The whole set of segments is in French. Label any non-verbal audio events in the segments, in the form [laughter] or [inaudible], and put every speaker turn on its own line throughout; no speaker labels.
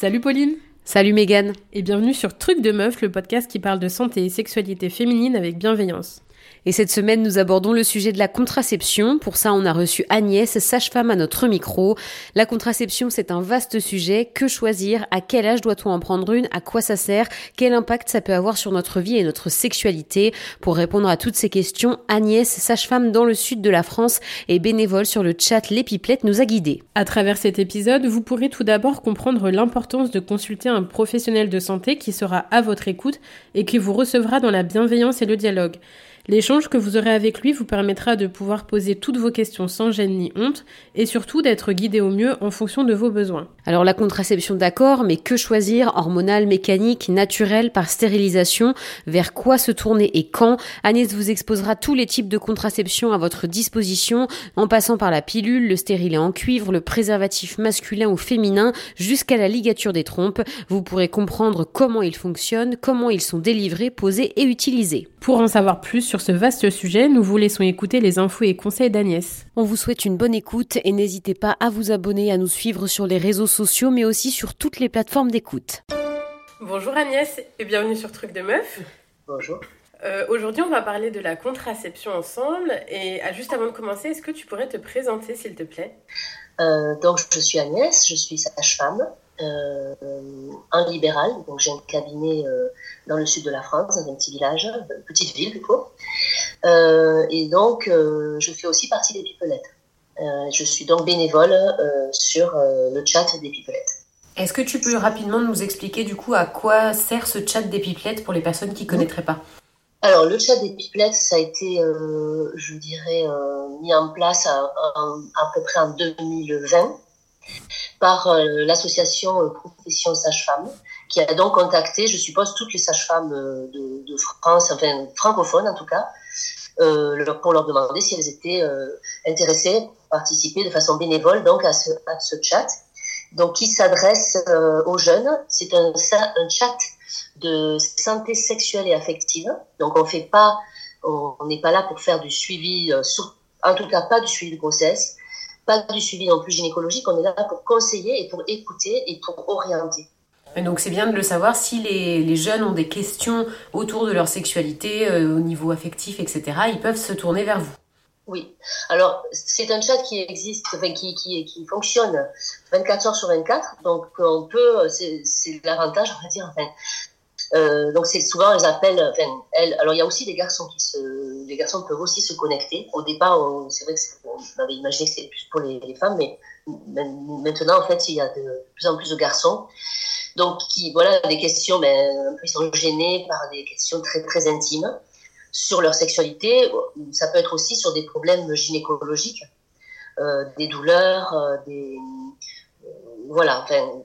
Salut Pauline
Salut Megan
Et bienvenue sur Truc de Meuf, le podcast qui parle de santé et sexualité féminine avec bienveillance.
Et cette semaine, nous abordons le sujet de la contraception. Pour ça, on a reçu Agnès, sage-femme à notre micro. La contraception, c'est un vaste sujet. Que choisir? À quel âge doit-on en prendre une? À quoi ça sert? Quel impact ça peut avoir sur notre vie et notre sexualité? Pour répondre à toutes ces questions, Agnès, sage-femme dans le sud de la France et bénévole sur le chat Les Pipelettes, nous a guidés.
À travers cet épisode, vous pourrez tout d'abord comprendre l'importance de consulter un professionnel de santé qui sera à votre écoute et qui vous recevra dans la bienveillance et le dialogue. L'échange que vous aurez avec lui vous permettra de pouvoir poser toutes vos questions sans gêne ni honte et surtout d'être guidé au mieux en fonction de vos besoins.
Alors la contraception d'accord, mais que choisir Hormonale, mécanique, naturelle, par stérilisation? Vers quoi se tourner et quand? Agnès vous exposera tous les types de contraception à votre disposition, en passant par la pilule, le stérilet en cuivre, le préservatif masculin ou féminin, jusqu'à la ligature des trompes. Vous pourrez comprendre comment ils fonctionnent, comment ils sont délivrés, posés et utilisés.
Pour en savoir plus sur ce vaste sujet, nous vous laissons écouter les infos et conseils d'Agnès.
On vous souhaite une bonne écoute et n'hésitez pas à vous abonner, à nous suivre sur les réseaux sociaux, mais aussi sur toutes les plateformes d'écoute.
Bonjour Agnès et bienvenue sur Truc de Meuf.
Bonjour.
Euh, Aujourd'hui, on va parler de la contraception ensemble. Et ah, juste avant de commencer, est-ce que tu pourrais te présenter, s'il te plaît?
Euh, Donc, je suis Agnès, je suis sage-femme euh, en libéral. Donc, j'ai un cabinet euh, dans le sud de la France, dans un petit village, une petite ville plutôt. Euh, et donc, euh, je fais aussi partie des pipelettes. Euh, je suis donc bénévole sur le chat des pipelettes.
Est-ce que tu peux rapidement nous expliquer du coup à quoi sert ce chat des pipelettes pour les personnes qui ne connaîtraient pas?
Alors, le chat des pipelettes, ça a été, euh, je dirais, euh, mis en place à, à, à peu près en 2020 par euh, l'association euh, Profession Sage-Femme, qui a donc contacté, je suppose, toutes les sages-femmes euh, de, France, enfin francophones en tout cas, pour leur demander si elles étaient euh, intéressées à participer de façon bénévole donc à ce, à ce chat, donc qui s'adresse aux jeunes. C'est un, un chat de santé sexuelle et affective. Donc on fait pas, on n'est pas là pour faire du suivi, sur, en tout cas pas du suivi de grossesse, pas du suivi non plus gynécologique. On est là pour conseiller et pour écouter et pour orienter.
Donc c'est bien de le savoir si les, les, jeunes ont des questions autour de leur sexualité euh, au niveau affectif, etc. Ils peuvent se tourner vers vous.
Oui. Alors, c'est un chat qui existe, enfin, qui, qui, qui fonctionne 24 heures sur 24. Donc, on peut, c'est l'avantage, on va dire. Enfin, euh, donc, c'est souvent, elles appellent, enfin, elles, alors il y a aussi des garçons qui se, les garçons peuvent aussi se connecter. Au départ, c'est vrai que on avait imaginé que c'était plus pour les, femmes, mais maintenant, en fait, il y a de, plus en plus de garçons. Donc, qui, voilà, des questions, ben, ils sont gênés par des questions très, très intimes sur leur sexualité. Ça peut être aussi sur des problèmes gynécologiques, euh, des douleurs, euh, des voilà. Enfin,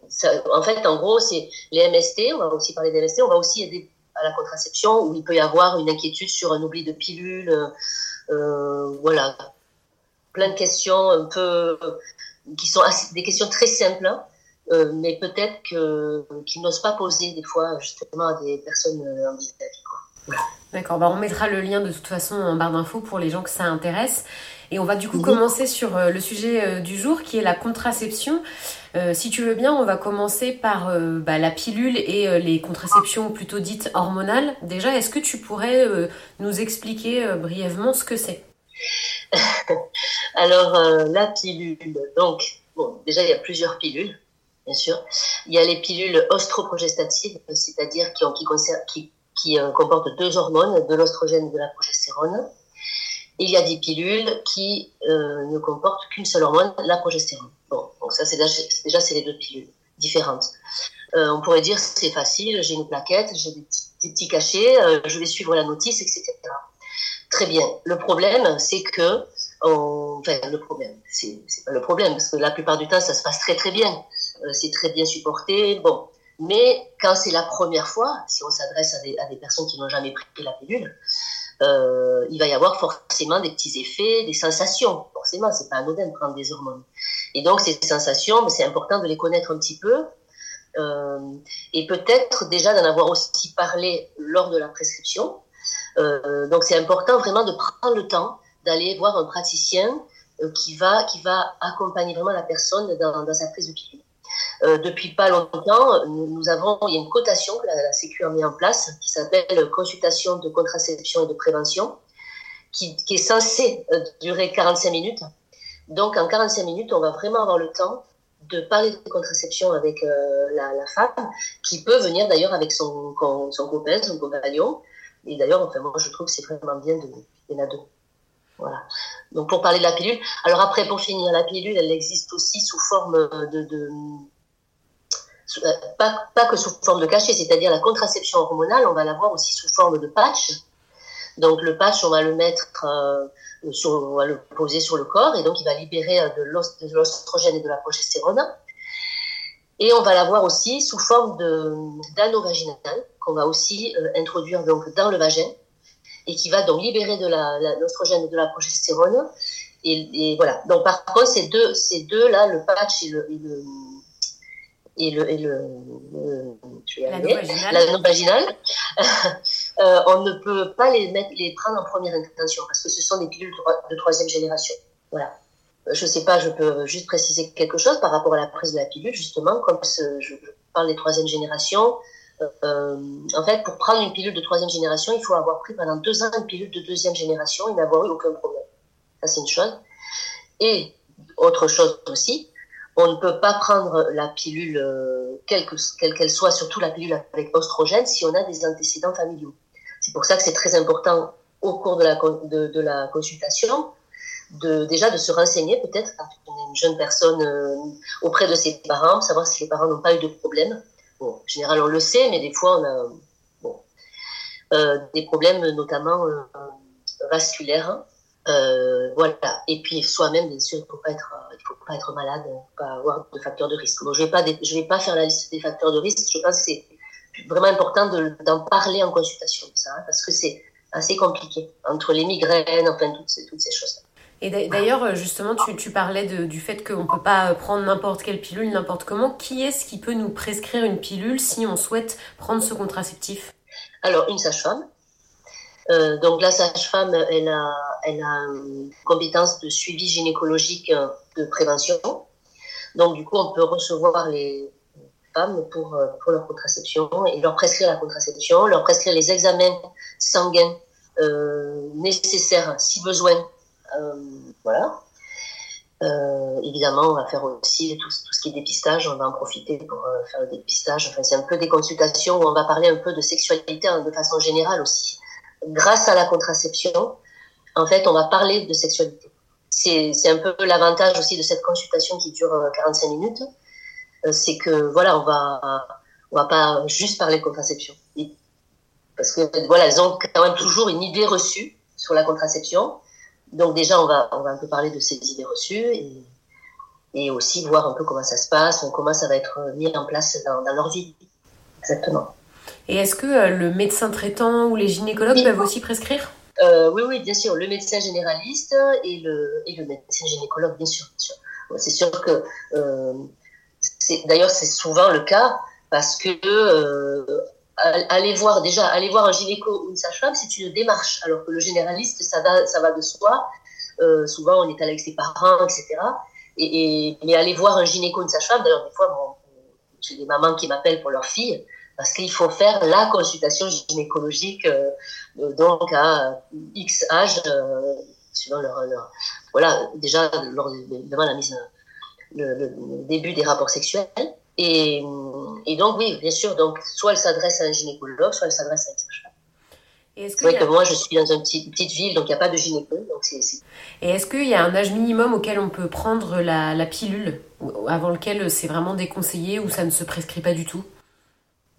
en fait, en gros, c'est les MST. On va aussi parler des MST. On va aussi aider à la contraception où il peut y avoir une inquiétude sur un oubli de pilule. Euh, voilà, plein de questions un peu qui sont des questions très simples. Hein, euh, mais peut-être qu'ils n'osent pas poser des fois justement à des personnes en vis-à-vis.
Voilà. D'accord, bah on mettra le lien de toute façon en barre d'infos pour les gens que ça intéresse. Et on va du coup mmh. commencer sur euh, le sujet euh, du jour qui est la contraception. Euh, si tu veux bien, on va commencer par euh, bah, la pilule et euh, les contraceptions plutôt dites hormonales. Déjà, est-ce que tu pourrais nous expliquer brièvement ce que c'est? [laughs]
Alors, la pilule, donc, bon, déjà il y a plusieurs pilules bien sûr. Il y a les pilules ostroprogestatives, c'est-à-dire qui, qui, qui, qui comportent deux hormones, de l'ostrogène et de la progestérone. Il y a des pilules qui euh, ne comportent qu'une seule hormone, la progestérone. Bon, donc ça déjà, c'est les deux pilules différentes. Euh, on pourrait dire c'est facile, j'ai une plaquette, j'ai des, petits cachets, euh, je vais suivre la notice, etc. Très bien. Le problème, c'est que, enfin, le problème, c'est pas le problème, parce que la plupart du temps, ça se passe très très bien. C'est très bien supporté. Bon, mais quand c'est la première fois, si on s'adresse à des, personnes qui n'ont jamais pris la pilule, euh, il va y avoir forcément des petits effets, des sensations. Forcément, c'est pas anodin de prendre des hormones. Et donc ces sensations, c'est important de les connaître un petit peu. Euh, et peut-être déjà d'en avoir aussi parlé lors de la prescription. Euh, donc c'est important vraiment de prendre le temps d'aller voir un praticien qui va qui va accompagner vraiment la personne dans, dans sa prise de pilule. Depuis pas longtemps, nous, avons, il y a une cotation que la, la Sécu a mis en place qui s'appelle consultation de contraception et de prévention, qui, est censée durer 45 minutes. Donc en 45 minutes, on va vraiment avoir le temps de parler de contraception avec la, la, femme, qui peut venir d'ailleurs avec son, son copain, son compagnon. Et d'ailleurs, enfin, moi, je trouve que c'est vraiment bien de, a deux. Voilà. Donc pour parler de la pilule. Alors après, pour finir, la pilule, elle existe aussi sous forme de, euh, pas, pas, que sous forme de cachet, c'est-à-dire la contraception hormonale, on va l'avoir aussi sous forme de patch. Donc le patch, on va le mettre, euh, sur, on va le poser sur le corps et donc il va libérer euh, de l'ostrogène et de la progestérone. Et on va l'avoir aussi sous forme d'anneau vaginal qu'on va aussi introduire donc dans le vagin et qui va donc libérer de l'ostrogène la, et de la progestérone. Et, voilà. Donc par contre, ces deux, ces deux là, le patch et le, et le, et le,
l'anneau
vaginal, [laughs] euh, on ne peut pas les mettre, les prendre en première intention parce que ce sont des pilules de troisième génération. Voilà. Je sais pas, je peux juste préciser quelque chose par rapport à la prise de la pilule, justement, comme je, je parle des troisième générations, euh, en fait, pour prendre une pilule de troisième génération, il faut avoir pris pendant deux ans une pilule de deuxième génération et n'avoir eu aucun problème. Ça, c'est une chose. Et autre chose aussi, on ne peut pas prendre la pilule, euh, quelle qu'elle soit, surtout la pilule avec oestrogène, si on a des antécédents familiaux. C'est pour ça que c'est très important au cours de la, consultation, déjà de se renseigner peut-être quand on est une jeune personne euh, auprès de ses parents, savoir si les parents n'ont pas eu de problème en général, on le sait, mais des fois, on a euh, des problèmes, notamment euh, vasculaires. Euh, voilà. Et puis, soi-même, bien sûr, il ne faut, pas être, malade, pas avoir de facteurs de risque. je ne vais, pas, faire la liste des facteurs de risque. Je pense que c'est vraiment important d'en parler en consultation, hein, parce que c'est assez compliqué entre les migraines, enfin, toutes ces, toutes ces choses-là.
Et d'ailleurs, euh, justement, tu, parlais du fait qu'on ne peut pas euh, prendre n'importe quelle pilule, n'importe comment. Qui est-ce qui peut nous prescrire une pilule si on souhaite prendre ce contraceptif?
Alors, une sage-femme. Euh, donc, la sage-femme, elle a, elle a une compétence de suivi gynécologique de prévention. Donc, du coup, on peut recevoir les femmes pour, leur contraception et leur prescrire la contraception, leur prescrire les examens sanguins nécessaires, si besoin, voilà. Euh, évidemment, on va faire aussi tout, ce qui est dépistage, on va en profiter pour euh, faire le dépistage. Enfin, c'est un peu des consultations où on va parler un peu de sexualité hein, de façon générale aussi. Grâce à la contraception, en fait, on va parler de sexualité. C'est un peu l'avantage aussi de cette consultation qui dure 45 minutes. c'est que, voilà, on va, on va pas juste parler de contraception. Parce que, voilà, ont quand même toujours une idée reçue sur la contraception. Donc déjà, on va, on va un peu parler de ces idées reçues et, et aussi voir un peu comment ça se passe, comment ça va être mis en place dans, leur vie. Exactement.
Et est-ce que euh, le médecin traitant ou les gynécologues peuvent aussi prescrire?
Euh, Oui, oui, bien sûr. Le médecin généraliste et le, et le médecin gynécologue, bien sûr. C'est sûr que, euh, d'ailleurs, c'est souvent le cas parce que euh, aller voir déjà aller voir un gynéco ou une sage-femme c'est une démarche alors que le généraliste ça va ça va de soi. Euh, souvent on est allé avec ses parents etc et, et mais aller voir un gynéco ou une sage-femme d'ailleurs des fois bon, j'ai des mamans qui m'appellent pour leur fille parce qu'il faut faire la consultation gynécologique euh, donc à X âge euh, suivant leur, leur, voilà déjà lors, devant la mise le, le début des rapports sexuels et, et, donc, oui, bien sûr, donc, soit elle s'adresse à un gynécologue, soit elle s'adresse à une sage-femme. C'est vrai que moi, je suis dans une petite, petite ville, donc il n'y a pas de gynécologue. Donc
Et est-ce qu'il y a un âge minimum auquel on peut prendre la, la pilule, avant lequel c'est vraiment déconseillé ou ça ne se prescrit pas du tout?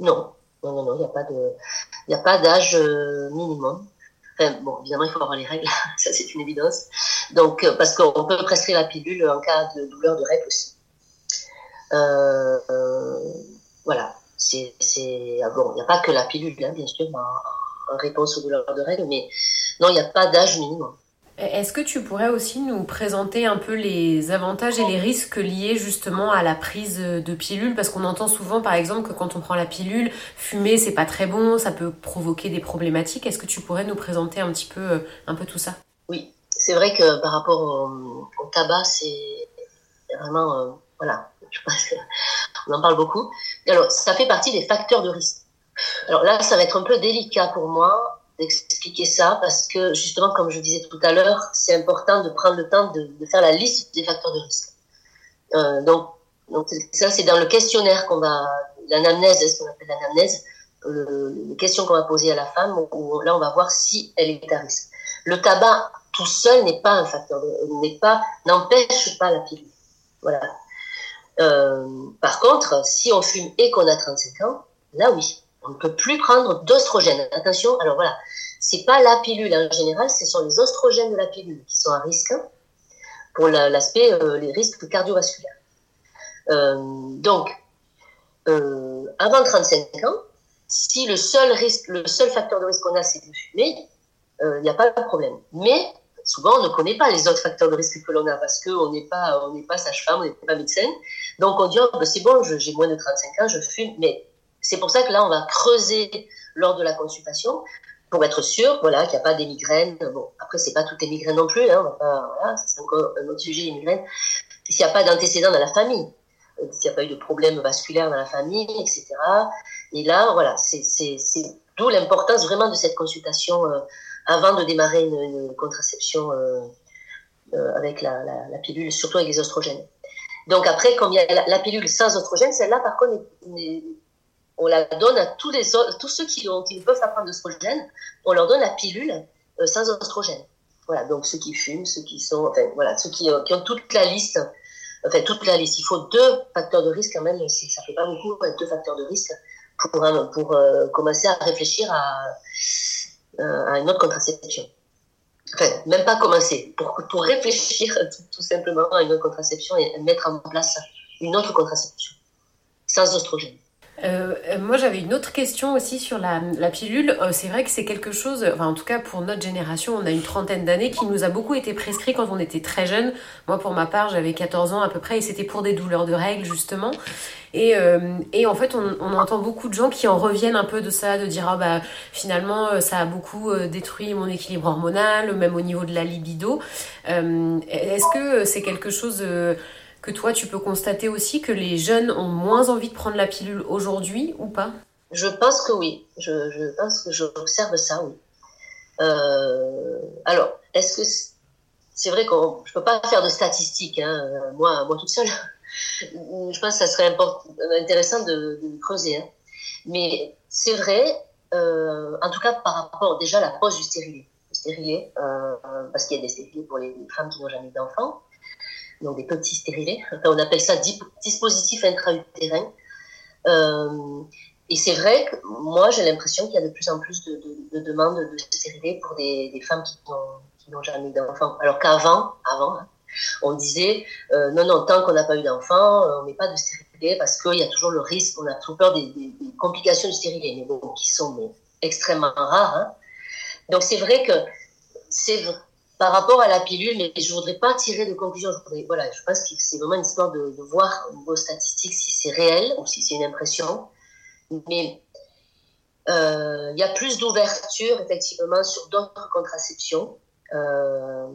Non, non, non, non, il n'y pas a pas d'âge euh, minimum. Enfin, bon, évidemment, il faut avoir les règles, [laughs] ça c'est une évidence. Donc, euh, parce qu'on peut prescrire la pilule en cas de douleur de règles aussi. Euh, voilà, c'est ah bon, il n'y a pas que la pilule, hein, bien sûr, en, réponse aux douleurs de règles, mais non, il n'y a pas d'âge minimum.
Est-ce que tu pourrais aussi nous présenter un peu les avantages et les risques liés justement à la prise de pilule Parce qu'on entend souvent par exemple que quand on prend la pilule, fumer c'est pas très bon, ça peut provoquer des problématiques. Est-ce que tu pourrais nous présenter un petit peu, un peu tout ça?
Oui, c'est vrai que par rapport au, tabac, c'est vraiment. Euh, voilà, je pense on en parle beaucoup. Alors, ça fait partie des facteurs de risque. Alors là, ça va être un peu délicat pour moi d'expliquer ça parce que justement, comme je disais tout à l'heure, c'est important de prendre le temps de, faire la liste des facteurs de risque. Euh, donc, donc ça, c'est dans le questionnaire qu'on va, l'anamnèse, ce qu'on appelle l'anamnèse, euh, les questions qu'on va poser à la femme, où, là, on va voir si elle est à risque. Le tabac tout seul n'est pas un facteur, n'est pas, n'empêche pas la pilule. Voilà. Euh, par contre, si on fume et qu'on a 35 ans, là oui, on ne peut plus prendre d'oestrogène. Attention, alors voilà, c'est pas la pilule en général, ce sont les oestrogènes de la pilule qui sont à risque hein, pour l'aspect, euh, les risques cardiovasculaires. Euh, donc, euh, avant 35 ans, si le seul risque, le seul facteur de risque qu'on a, c'est de fumer, il n'y a pas de problème. Mais souvent, on ne connaît pas les autres facteurs de risque que l'on a parce qu'on n'est pas, pas sage-femme, on n'est pas médecin. Donc, on dit, oh, ben, c'est bon, j'ai moins de 35 ans, je fume. Mais c'est pour ça que là, on va creuser lors de la consultation pour être sûr, voilà, qu'il n'y a pas des migraines. Bon, après, c'est pas toutes les migraines non plus, hein, voilà, c'est encore un autre sujet, les migraines. S'il n'y a pas d'antécédents dans la famille, euh, s'il n'y a pas eu de problème vasculaire dans la famille, etc. Et là, voilà, c'est d'où l'importance vraiment de cette consultation euh, avant de démarrer une, contraception euh, avec la, pilule, surtout avec les oestrogènes. Donc après, comme il y a la, pilule sans oestrogène, celle-là, par contre, on la donne à tous, ceux qui, ont, qui ne peuvent pas prendre d'oestrogène, on leur donne la pilule euh, sans oestrogène. Voilà, donc ceux qui fument, ceux qui sont, voilà, ceux qui, ont toute la liste, enfin, toute la liste. Il faut deux facteurs de risque quand même, ça fait pas beaucoup, deux facteurs de risque pour, euh, commencer à réfléchir à, euh, à une autre contraception. Enfin, même pas commencer, pour, pour réfléchir [laughs] tout, simplement à une autre contraception et mettre en place une autre contraception sans oestrogène.
Euh, moi, j'avais une autre question aussi sur la, la pilule. Euh, c'est vrai que c'est quelque chose, enfin, en tout cas pour notre génération, on a une trentaine d'années, qui nous a beaucoup été prescrit quand on était très jeune. Moi, pour ma part, j'avais 14 ans à peu près, et c'était pour des douleurs de règles, justement. Et, euh, et en fait, on, on, entend beaucoup de gens qui en reviennent un peu de ça, de dire, ah bah, finalement, ça a beaucoup détruit mon équilibre hormonal, même au niveau de la libido. Est-ce que c'est quelque chose que toi, tu peux constater aussi que les jeunes ont moins envie de prendre la pilule aujourd'hui ou pas?
Je pense que oui. Je, pense que j'observe ça, oui. Euh, alors, est-ce que c'est vrai que je peux pas faire de statistiques, hein, moi, moi toute seule. je pense que ça serait intéressant de, creuser. Hein. Mais c'est vrai, euh, en tout cas par rapport déjà à la pose du stérilet. Le stérilet, euh, parce qu'il y a des stérilés pour les femmes qui n'ont jamais d'enfants donc des petits stérilés. on appelle ça dispositif intra-utérin. Euh, et c'est vrai que moi, j'ai l'impression qu'il y a de plus en plus de, demandes de stérilés pour des, femmes qui n'ont jamais eu d'enfants. Alors qu'avant, avant, hein, on disait euh, non, non, tant qu'on n'a pas eu d'enfant, euh, on met pas de stérilet parce qu'il y a toujours le risque, on a toujours peur des, complications du stérilet, mais bon, qui sont extrêmement rares. Hein. Donc c'est vrai que c'est par rapport à la pilule, mais je voudrais pas tirer de conclusion. Je voilà, je pense que c'est vraiment une histoire de, voir vos statistiques si c'est réel ou si c'est une impression. Mais euh, il y a plus d'ouverture effectivement sur d'autres contraceptions, euh,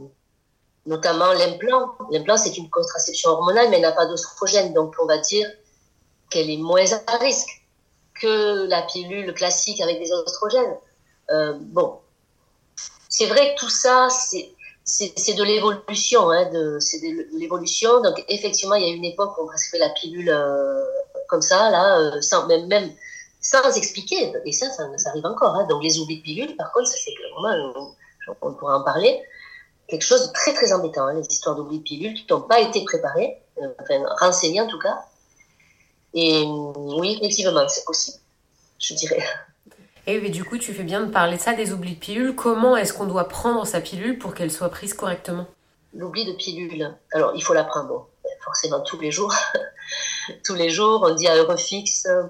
notamment l'implant. L'implant c'est une contraception hormonale, mais elle n'a pas d'oestrogène, donc on va dire qu'elle est moins à risque que la pilule classique avec des oestrogènes. Euh, bon, c'est vrai que tout ça, c'est c'est de l'évolution, hein, c'est de l'évolution. Donc effectivement, il y a une époque où on prescrivait la pilule euh, comme ça, là, euh, sans même, même sans expliquer. Et ça, ça, arrive encore. Hein. Donc les oublis de pilule, par contre, ça c'est vraiment, on pourrait en parler, quelque chose de très très embêtant. Hein, les histoires d'oublis de pilule qui n'ont pas été préparées, euh, enfin renseignées en tout cas. Et oui, effectivement, c'est possible, je dirais.
Et du coup, tu fais bien de parler de ça, des oublis de pilule. Comment est-ce qu'on doit prendre sa pilule pour qu'elle soit prise correctement?
L'oubli de pilule. Alors, il faut la prendre, forcément tous les jours. [laughs] tous les jours, on dit à heure.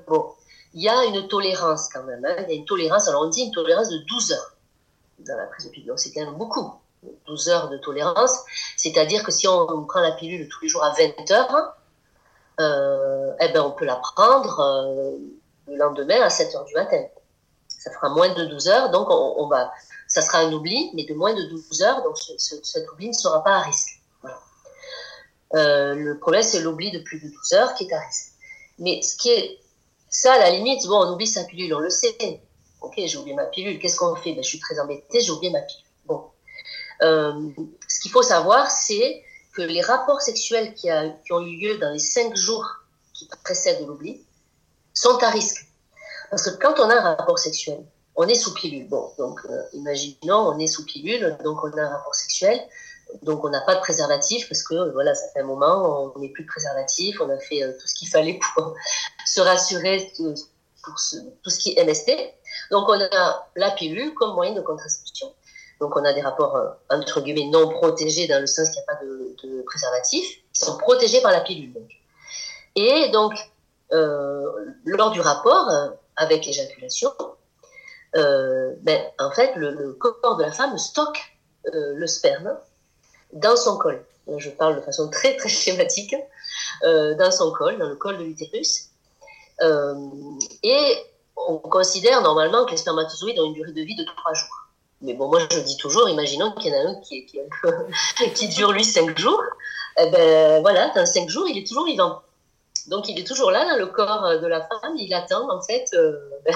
Bon, il y a une tolérance quand même. Hein. Il y a une tolérance. Alors, on dit une tolérance de 12 heures dans la prise de pilule. c'est quand même beaucoup. 12 heures de tolérance. C'est-à-dire que si on prend la pilule tous les jours à 20 heures, euh, eh ben, on peut la prendre euh, le lendemain à 7 heures du matin ça fera moins de 12 heures, donc on, va, ça sera un oubli, mais de moins de 12 heures, donc cet oubli ne sera pas à risque. Euh, le problème, c'est l'oubli de plus de 12 heures qui est à risque. Mais ce qui est, ça, à la limite, bon, on oublie sa pilule, on le sait. Ok, j'ai oublié ma pilule, qu'est-ce qu'on fait? Ben, Je suis très embêtée, j'ai oublié ma pilule. Bon. Euh, ce qu'il faut savoir, c'est que les rapports sexuels qui, qui, ont eu lieu dans les cinq jours qui précèdent l'oubli sont à risque. Parce que quand on a un rapport sexuel, on est sous pilule. Bon, donc euh, imaginons, on est sous pilule, donc on a un rapport sexuel, donc on n'a pas de préservatif parce que voilà, ça fait un moment, on n'est plus de préservatif, on a fait euh, tout ce qu'il fallait pour [laughs] se rassurer pour tout ce qui est MST. Donc on a la pilule comme moyen de contraception. Donc on a des rapports euh, entre guillemets non protégés dans le sens qu'il n'y a pas de, préservatif, qui sont protégés par la pilule. Et donc euh, lors du rapport euh, avec éjaculation, euh, ben, en fait le, corps de la femme stocke euh, le sperme dans son col. Je parle de façon très très schématique, euh, dans son col, dans le col de l'utérus. et on considère normalement que les spermatozoïdes ont une durée de vie de trois jours. Mais bon, moi je dis toujours, imaginons qu'il y en a un qui, [laughs] dure lui cinq jours. Eh ben voilà, dans cinq jours, il est toujours vivant. Donc il est toujours là, dans le corps de la femme, il attend en fait, euh, [laughs]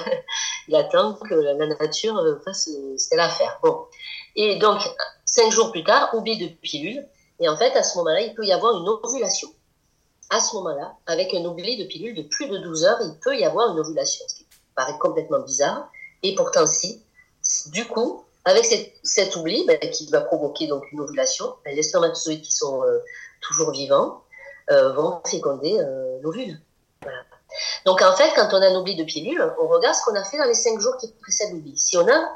il attend que la nature fasse ce qu'elle a à faire. Bon. Et donc, cinq jours plus tard, oubli de pilule, et en fait, à ce moment-là, il peut y avoir une ovulation. À ce moment-là, avec un oubli de pilule de plus de 12 heures, il peut y avoir une ovulation, ce qui paraît complètement bizarre, et pourtant si. Du coup, avec cet oubli ben, qui va provoquer donc une ovulation, ben, les spermatozoïdes qui sont euh, toujours vivants euh, vont féconder euh, l'ovule. Donc en fait, quand on a un oubli de pilule, on regarde ce qu'on a fait dans les cinq jours qui précèdent l'oubli. Si on a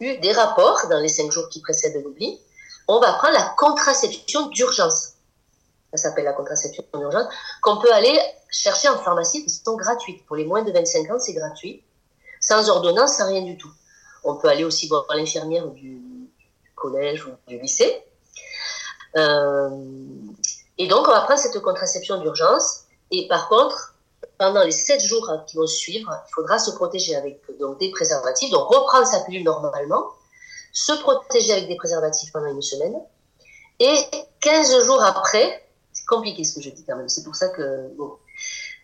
eu des rapports dans les cinq jours qui précèdent l'oubli, on va prendre la contraception d'urgence. Ça s'appelle la contraception d'urgence, qu'on peut aller chercher en pharmacie, qui sont gratuites. Pour les moins de 25 ans, c'est gratuit. Sans ordonnance, sans rien du tout. On peut aller aussi voir l'infirmière du collège ou du lycée. Euh, et donc, on va prendre cette contraception d'urgence. Et par contre, pendant les 7 jours qui vont suivre, il faudra se protéger avec donc, des préservatifs, donc reprendre sa pilule normalement, se protéger avec des préservatifs pendant une semaine, et 15 jours après, c'est compliqué ce que je dis quand même, c'est pour ça que, bon,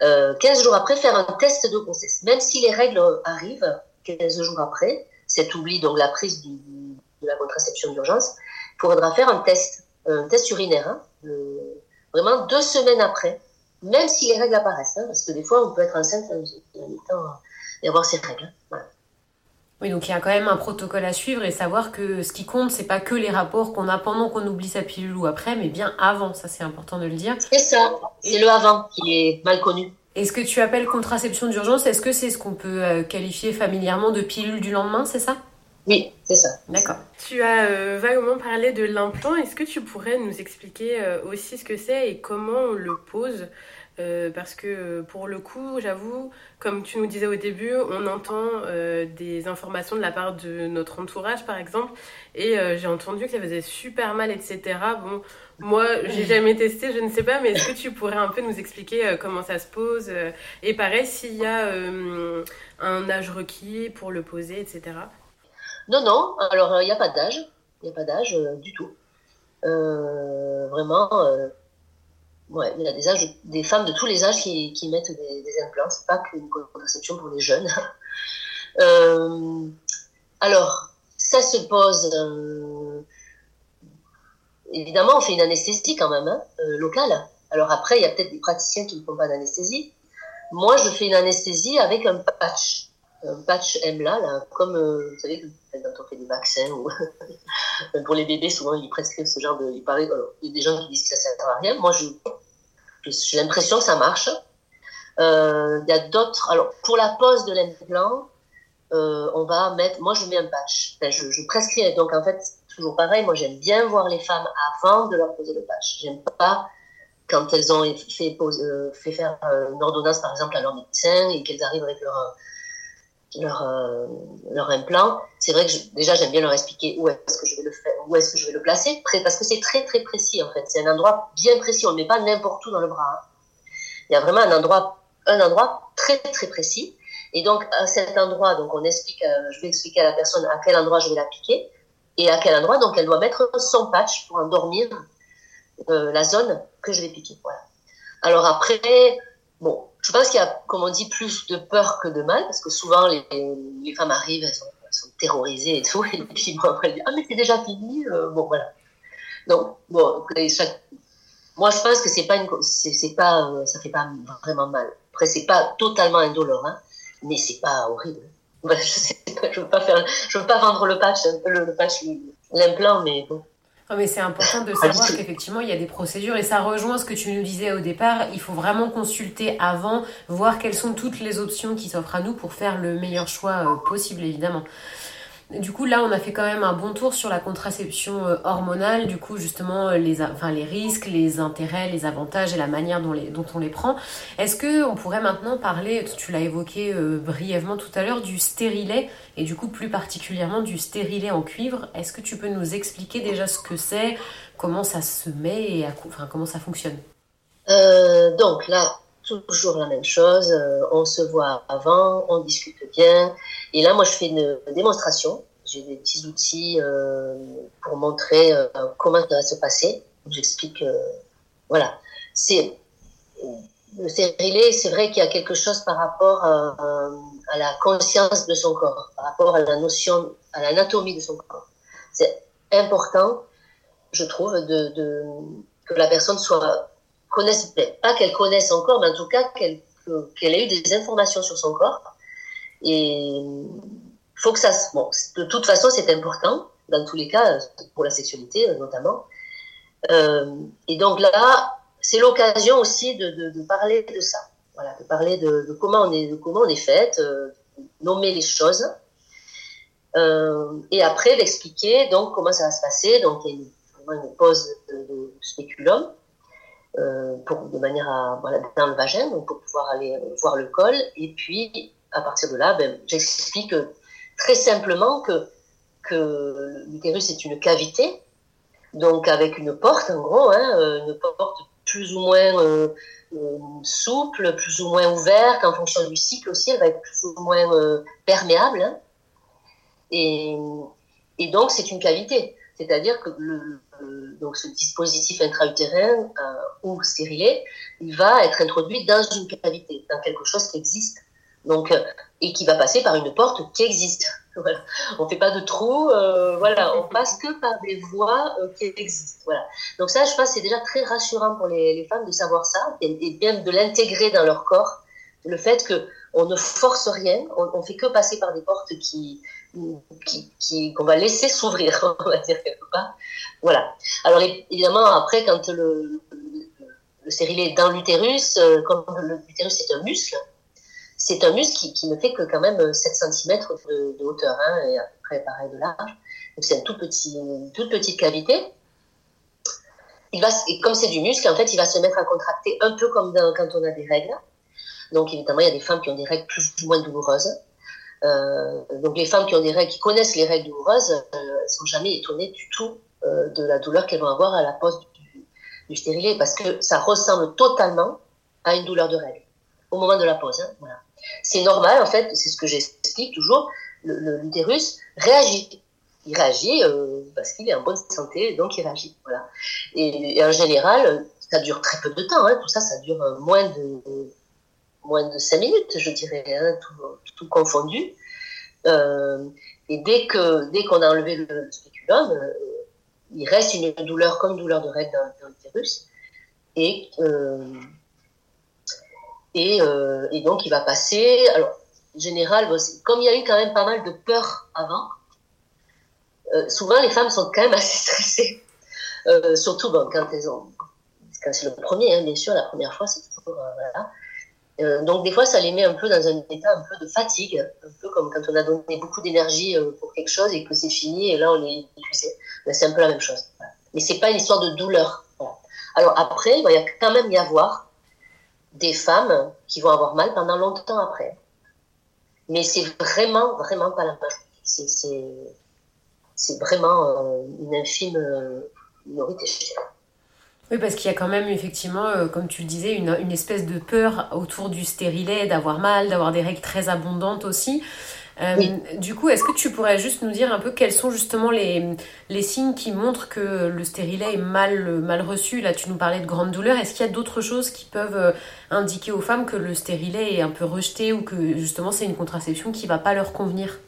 euh, 15 jours après, faire un test de grossesse. Même si les règles arrivent 15 jours après, cet oubli, donc la prise de la contraception d'urgence, il faudra faire un test, un test urinaire, hein, euh, vraiment deux semaines après, même si les règles apparaissent, hein, parce que des fois on peut être enceinte en même temps et avoir ces règles. Hein, voilà.
Oui, donc il y a quand même un protocole à suivre et savoir que ce qui compte, c'est pas que les rapports qu'on a pendant qu'on oublie sa pilule ou après, mais bien avant. Ça, c'est important de le dire.
C'est ça. C'est le avant qui est mal connu.
Et ce que tu appelles contraception d'urgence, est-ce que c'est ce qu'on peut euh, qualifier familièrement de pilule du lendemain, c'est ça?
Oui, c'est ça.
D'accord.
Tu as euh, vaguement parlé de l'implant. Est-ce que tu pourrais nous expliquer euh, aussi ce que c'est et comment on le pose? Euh, parce que pour le coup, j'avoue, comme tu nous disais au début, on entend euh, des informations de la part de notre entourage, par exemple, et euh, j'ai entendu que ça faisait super mal, etc. Bon, moi, j'ai jamais testé, je ne sais pas, mais est-ce que tu pourrais un peu nous expliquer comment ça se pose Et pareil, s'il y a un âge requis pour le poser, etc.
Non, non, alors il n'y a pas d'âge, il n'y a pas d'âge du tout. vraiment Ouais, il y a des, âges, des femmes de tous les âges qui, mettent des, des implants. C'est pas qu'une contraception pour les jeunes. [laughs] euh, alors, ça se pose. Euh, évidemment, on fait une anesthésie quand même, hein, euh, locale. Alors après, il y a peut-être des praticiens qui ne font pas d'anesthésie. Moi, je fais une anesthésie avec un patch. Patch MLA, là, comme, euh, vous savez, quand on fait des vaccins ou [laughs] pour les bébés, souvent ils prescrivent ce genre de. Il, paraît, alors, il y a des gens qui disent que ça sert à rien. Moi, j'ai l'impression que ça marche. Euh, il y a d'autres. Alors, pour la pose de l'implant, euh, on va mettre. Moi, je mets un patch. Je, je prescris. Donc, en fait, toujours pareil. Moi, j'aime bien voir les femmes avant de leur poser le patch. J'aime pas quand elles ont fait, pose, euh, fait faire euh, une ordonnance, par exemple, à leur médecin et qu'elles arrivent avec leur leur, euh, leur implant, c'est vrai que je, déjà j'aime bien leur expliquer où est-ce que je vais le faire, où est-ce que je vais le placer, parce que c'est très très précis en fait. C'est un endroit bien précis, on ne met pas n'importe où dans le bras. Hein. Il y a vraiment un endroit, un endroit très très précis. Et donc à cet endroit, donc on explique, euh, je vais expliquer à la personne à quel endroit je vais l'appliquer et à quel endroit donc elle doit mettre son patch pour endormir euh, la zone que je vais piquer. Voilà. Alors après, bon, je pense qu'il y a, comme on dit, plus de peur que de mal, parce que souvent les, les femmes arrivent, elles sont, terrorisées et tout, [laughs] et puis bon, après elles disent ah mais c'est déjà fini, euh, bon voilà. Donc bon, moi je pense que c'est pas une, c'est pas, euh, ça fait pas vraiment mal. Après c'est pas totalement indolore, hein, mais c'est pas horrible. [laughs] je sais pas, je veux pas faire, je veux pas vendre le patch, le patch, l'implant, mais bon
mais c'est important de savoir qu'effectivement, il y a des procédures et ça rejoint ce que tu nous disais au départ. Il faut vraiment consulter avant, voir quelles sont toutes les options qui s'offrent à nous pour faire le meilleur choix euh, possible, évidemment. Du coup, là, on a fait quand même un bon tour sur la contraception euh, hormonale, du coup, justement, euh, les, risques, les intérêts, les avantages et la manière dont, on les prend. Est-ce que on pourrait maintenant parler, tu l'as évoqué euh, brièvement tout à l'heure, du stérilet et du coup plus particulièrement du stérilet en cuivre. Est-ce que tu peux nous expliquer déjà ce que c'est, comment ça se met et comment ça fonctionne?
Donc là, toujours la même chose. on se voit avant, on discute Et là, moi, je fais une démonstration. J'ai des petits outils euh, pour montrer euh, comment ça va se passer. J'explique, euh, voilà. C'est le c'est vrai qu'il y a quelque chose par rapport à, la conscience de son corps, par rapport à la notion, à l'anatomie de son corps. C'est important, je trouve, que la personne soit connaisse, pas qu'elle connaisse son corps, mais en tout cas qu'elle ait eu des informations sur son corps et faut que ça se... Bon, de toute façon, c'est important, dans tous les cas, pour la sexualité euh, notamment. Euh, et donc là, c'est l'occasion aussi de, de, parler de ça. Voilà, de parler de, comment on est, de comment on est faite, euh, nommer les choses. Euh, et après, d'expliquer donc comment ça va se passer. Donc, il y a une, une pose de, spéculum. Pour, de manière à voilà, dans le vagin donc pour pouvoir aller voir le col et puis à partir de là, ben, j'explique très simplement que, l'utérus est une cavité, donc avec une porte en gros, hein, euh, une porte plus ou moins euh, euh, souple, plus ou moins ouverte, en fonction du cycle aussi, elle va être plus ou moins euh, perméable. Hein. Et, donc c'est une cavité, c'est-à-dire que donc ce dispositif intra-utérin ou stérilé, il va être introduit dans une cavité, dans quelque chose qui existe. Donc, euh, et qui va passer par une porte qui existe. [laughs] Voilà. On fait pas de trou, euh, voilà, on passe que par des voies euh, qui existent. Voilà. Donc ça, je pense, c'est déjà très rassurant pour les, femmes de savoir ça et, et bien de l'intégrer dans leur corps. Le fait que on ne force rien, on, on fait que passer par des portes qui, qui, qui qu'on va laisser s'ouvrir, [laughs] on va dire quelque part. Voilà. Alors évidemment, après, quand le, le, le stérilet est dans l'utérus, euh, comme l'utérus est un muscle, c'est un muscle qui, ne fait que quand même 7 cm de, hauteur, hein, et à peu près pareil de large. Donc c'est une tout petit, toute petite cavité. Et comme c'est du muscle, en fait, il va se mettre à contracter un peu comme quand on a des règles. Donc évidemment, il y a des femmes qui ont des règles plus ou moins douloureuses. Euh, donc les femmes qui ont des règles, qui connaissent les règles douloureuses, euh, sont jamais étonnées du tout euh, de la douleur qu'elles vont avoir à la pose du, du stérilet, parce que ça ressemble totalement à une douleur de règles au moment de la pose. Hein, voilà. C'est normal, en fait, c'est ce que j'explique toujours, l'utérus réagit. Il réagit euh, parce qu'il est en bonne santé, donc il réagit. Voilà. Et, en général, ça dure très peu de temps. Hein, tout ça, ça dure moins de, moins de 5 minutes, je dirais, hein, tout, confondu. Euh, et dès que dès qu'on a enlevé le spéculum, euh, il reste une douleur comme douleur de règle dans, dans l'utérus. Et et, euh, et, donc, il va passer. Alors, en général, comme il y a eu quand même pas mal de peur avant, euh, souvent les femmes sont quand même [laughs] assez stressées. Euh, surtout quand elles ont. Quand c'est le premier, hein, bien sûr, la première fois, c'est toujours. Voilà. Donc, des fois, ça les met un peu dans un état un peu de fatigue, un peu comme quand on a donné beaucoup d'énergie pour quelque chose et que c'est fini et là, on est épuisé. Ben, c'est un peu la même chose. Voilà. Mais c'est pas une histoire de douleur. Alors, après, il va quand même y avoir des femmes qui vont avoir mal pendant longtemps après. Mais c'est vraiment, vraiment pas la majorité. C'est vraiment euh, une infime euh, minorité.
Oui, parce qu'il y a quand même effectivement, euh, comme tu le disais, une, une, espèce de peur autour du stérilet, d'avoir mal, d'avoir des règles très abondantes aussi. Euh, du coup, est-ce que tu pourrais juste nous dire un peu quels sont justement les, les signes qui montrent que le stérilet est mal, mal reçu? Là, tu nous parlais de grande douleur. Est-ce qu'il y a d'autres choses qui peuvent euh, indiquer aux femmes que le stérilet est un peu rejeté ou que justement c'est une contraception qui va pas leur convenir?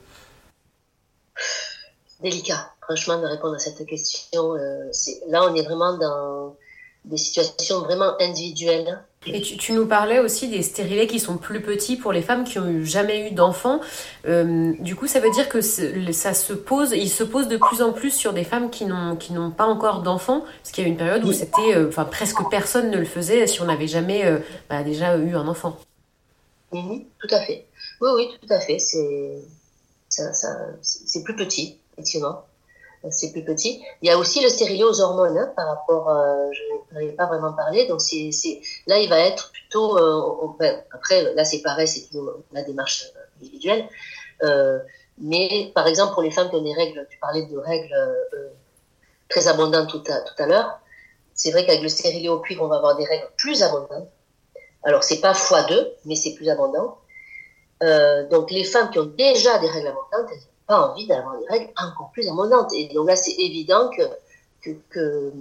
Délicat, franchement, de répondre à cette question. Euh, là, on est vraiment dans des situations vraiment individuelles
et tu, nous parlais aussi des stérilets qui sont plus petits pour les femmes qui ont jamais eu d'enfants. Euh, du coup, ça veut dire que ça se pose, il se pose de plus en plus sur des femmes qui n'ont n'ont pas encore d'enfants, parce qu'il y a une période où c'était, euh, enfin presque personne ne le faisait si on n'avait jamais euh, bah, déjà eu un enfant.
Mhm, tout à fait. Oui, oui, tout à fait. C'est c'est plus petit, effectivement c'est plus petit. Il y a aussi le stérilet aux hormones hein, par rapport, euh, je n'avais pas vraiment parlé, donc c'est, là il va être plutôt, euh, après là c'est pareil, c'est la démarche individuelle, euh, mais par exemple pour les femmes qui ont des règles, tu parlais de règles euh, très abondantes tout à, tout à l'heure, c'est vrai qu'avec le stérilet au cuivre on va avoir des règles plus abondantes. Alors c'est pas x2, mais c'est plus abondant. Euh, donc les femmes qui ont déjà des règles abondantes, pas envie d'avoir des règles encore plus abondantes. Et donc là, c'est évident que,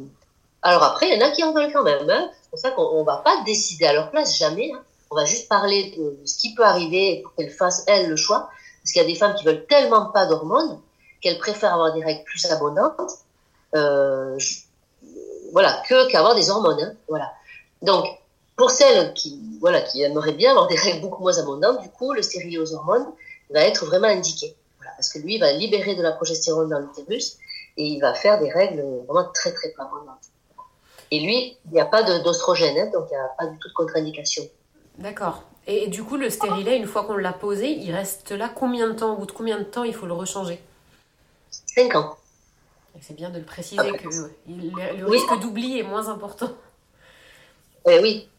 Alors après, il y en a qui en veulent quand même. Hein. C'est pour ça qu'on ne va pas décider à leur place, jamais. Hein. On va juste parler de, ce qui peut arriver pour qu'elles fassent, elles, le choix. Parce qu'il y a des femmes qui veulent tellement pas d'hormones qu'elles préfèrent avoir des règles plus abondantes. Euh, voilà, que qu'avoir des hormones. Hein. Voilà. Donc, pour celles qui, voilà, qui aimeraient bien avoir des règles beaucoup moins abondantes, du coup, le stérilet aux hormones va être vraiment indiqué parce que lui, il va libérer de la progestérone dans l'utérus et il va faire des règles vraiment très, très abondantes. Et lui, il n'y a pas d'ostrogène, hein, donc il n'y a pas du tout de contre-indication.
D'accord. Et, du coup, le stérilet, une fois qu'on l'a posé, il reste là combien de temps Au bout de combien de temps il faut le rechanger
5 ans.
C'est bien de le préciser que le, risque d'oubli est moins important.
Eh oui.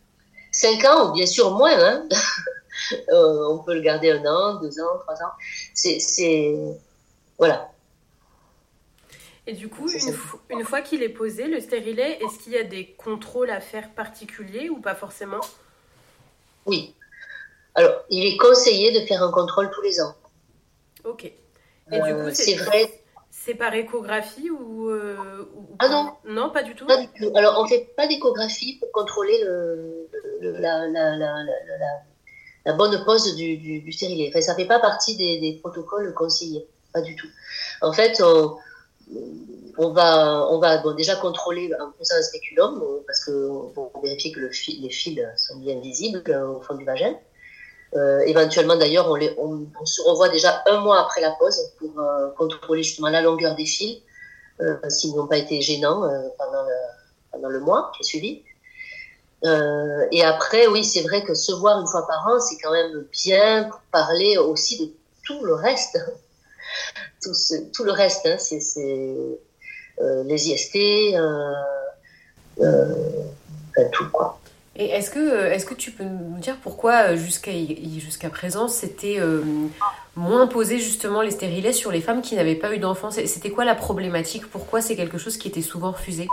5 ans, bien sûr moins. Hein [laughs] Euh, on peut le garder un an, deux ans, trois ans. C'est. Voilà.
Et du coup, une, fois qu'il est posé, le stérilet, est-ce qu'il y a des contrôles à faire particuliers ou pas forcément?
Oui. Alors, il est conseillé de faire un contrôle tous les ans.
Ok. Et du coup, euh, c'est vrai. C'est par échographie ou, euh,
Ah non.
Non, pas du tout.
Alors, on fait pas d'échographie pour contrôler le, la, la, la, la bonne pose du, du, du stérilet. Enfin, ça fait pas partie des, des, protocoles conseillés, pas du tout. En fait, on, on va, on va bon, déjà contrôler en faisant un spéculum, parce que pour vérifier que le fil, les fils sont bien visibles au fond du vagin. Euh, éventuellement, d'ailleurs, on, on, on, se revoit déjà un mois après la pose pour euh, contrôler justement la longueur des fils, euh, s'ils n'ont pas été gênants euh, pendant, le, pendant le mois qui est suivi. Euh, et après, oui, c'est vrai que se voir une fois par an, c'est quand même bien pour parler aussi de tout le reste. [laughs] tout, ce, tout le reste, hein, c'est euh, les IST, euh, euh, tout quoi.
Et est-ce que, est que tu peux nous dire pourquoi jusqu'à jusqu'à présent c'était moins posé justement les stérilets sur les femmes qui n'avaient pas eu d'enfants? C'était quoi la problématique? Pourquoi c'est quelque chose qui était souvent refusé?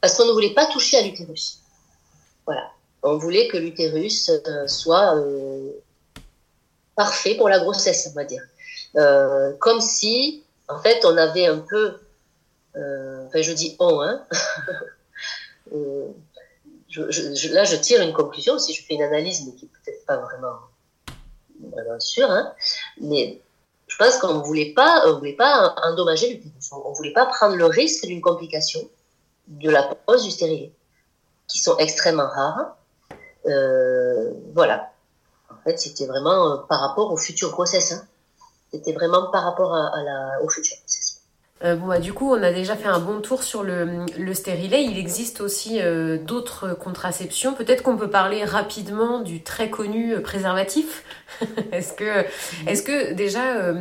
Parce qu'on ne voulait pas toucher à l'utérus. Voilà. On voulait que l'utérus euh, soit euh, parfait pour la grossesse, on va dire. Euh, comme si, en fait, on avait un peu, enfin, je dis on, hein. [laughs] là, je tire une conclusion, si je fais une analyse, mais qui n'est peut-être pas vraiment, vraiment sûre, hein, mais je pense qu'on voulait pas, on voulait pas endommager l'utérus. On voulait pas prendre le risque d'une complication de la pose du stérilet qui sont extrêmement rares. Euh, voilà. En fait, c'était vraiment euh, par rapport au futur grossesse. Hein. C'était vraiment par rapport à, la, au futur grossesse.
Euh, bon, bah, du coup, on a déjà fait un bon tour sur le, le stérilet. Il existe aussi euh, d'autres contraceptions. Peut-être qu'on peut parler rapidement du très connu préservatif. [laughs] est-ce que, est-ce que déjà,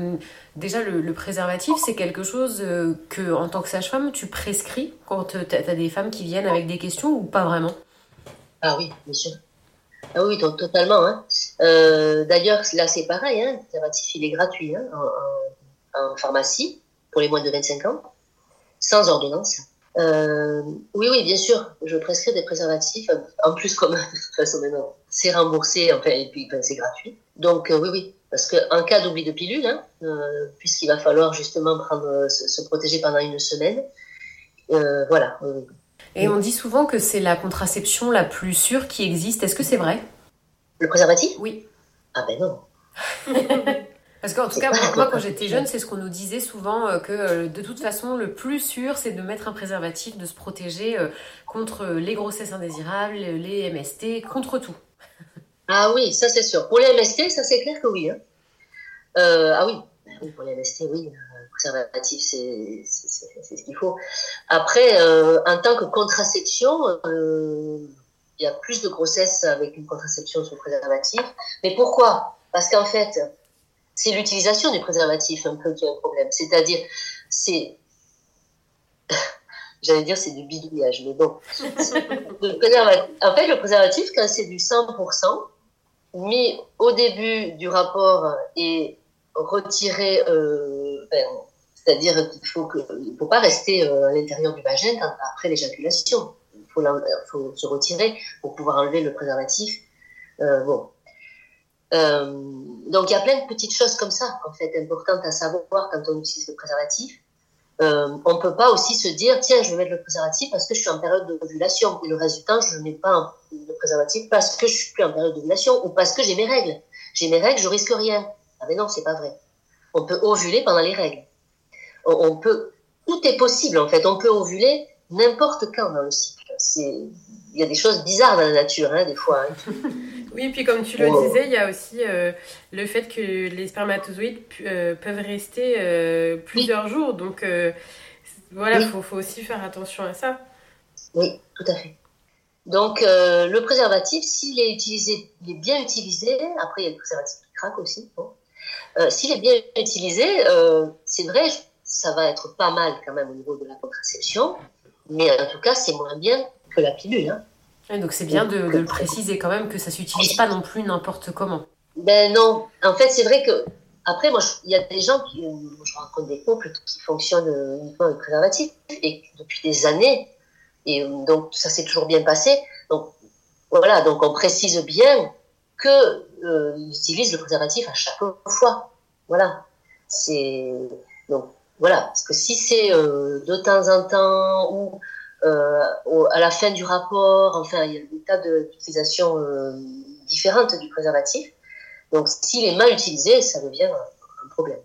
déjà le, préservatif, c'est quelque chose que, en tant que sage-femme, tu prescris quand tu as, des femmes qui viennent avec des questions ou pas vraiment?
Ah oui, bien sûr. Ah oui, totalement. Hein. Euh, d'ailleurs, là, c'est pareil. Hein. Le préservatif, il est gratuit hein, en, en pharmacie pour les moins de 25 ans, sans ordonnance. Euh, oui, oui, bien sûr, je prescris des préservatifs. En plus, comme [laughs] de toute façon maintenant, c'est remboursé, enfin, et puis c'est gratuit. Donc euh, oui, oui, parce qu'en cas d'oubli de pilule, hein, euh, puisqu'il va falloir justement prendre, se, protéger pendant une semaine, voilà.
Et on dit souvent que c'est la contraception la plus sûre qui existe. Est-ce que c'est vrai?
Le préservatif?
Oui.
Ah ben non. [laughs]
Parce qu'en tout cas, moi, quand j'étais jeune, c'est ce qu'on nous disait souvent, euh, que euh, de toute façon, le plus sûr, c'est de mettre un préservatif, de se protéger euh, contre les grossesses indésirables, les MST, contre tout. [laughs]
Ah oui, ça c'est sûr. Pour les MST, ça c'est clair que oui. Hein. ah oui. pour les MST, oui, préservatif, c'est ce qu'il faut. Après, en tant que contraception, il y a plus de grossesses avec une contraception le préservatif. Mais pourquoi? Parce qu'en fait, c'est l'utilisation du préservatif un peu qui est un problème. C'est-à-dire, c'est. [laughs] J'allais dire c'est du bidouillage, mais bon. [laughs] En fait, le préservatif, quand c'est du 100%, mis au début du rapport et retiré, euh, ben, c'est-à-dire qu'il faut que, il faut pas rester euh, à l'intérieur du vagin après l'éjaculation. Il faut, faut, se retirer pour pouvoir enlever le préservatif. Euh, bon, euh, donc il y a plein de petites choses comme ça, en fait, importantes à savoir quand on utilise le préservatif. Euh, on peut pas aussi se dire, tiens, je vais mettre le préservatif parce que je suis en période d'ovulation. Et le reste du temps, je ne mets pas le préservatif parce que je suis plus en période d'ovulation ou parce que j'ai mes règles. J'ai mes règles, je risque rien. Ah mais non, c'est pas vrai. On peut ovuler pendant les règles. On, peut, tout est possible en fait. On peut ovuler n'importe quand dans le cycle. il y a des choses bizarres dans la nature, hein, des fois. Hein. [laughs]
Oui, puis comme tu le disais, il y a aussi euh, le fait que les spermatozoïdes euh, peuvent rester euh, plusieurs jours. Donc voilà, il faut, aussi faire attention à ça.
Oui, tout à fait. Donc le préservatif, s'il est utilisé, il est bien utilisé, après il y a le préservatif qui craque aussi. s'il est bien utilisé, c'est vrai, ça va être pas mal quand même au niveau de la contraception, mais en tout cas c'est moins bien que la pilule. Hein
donc c'est bien de, le préciser quand même que ça s'utilise pas non plus n'importe comment.
Ben non, en fait c'est vrai que après moi il y a des gens qui je rencontre des couples qui fonctionnent uniquement avec préservatif et depuis des années et donc ça s'est toujours bien passé. Donc voilà, donc on précise bien que euh, utilisent le préservatif à chaque fois. Voilà, c'est donc voilà parce que si c'est euh, de temps en temps ou euh, à la fin du rapport, enfin, il y a des tas d'utilisations euh, différentes du préservatif. Donc, s'il est mal utilisé, ça devient un problème.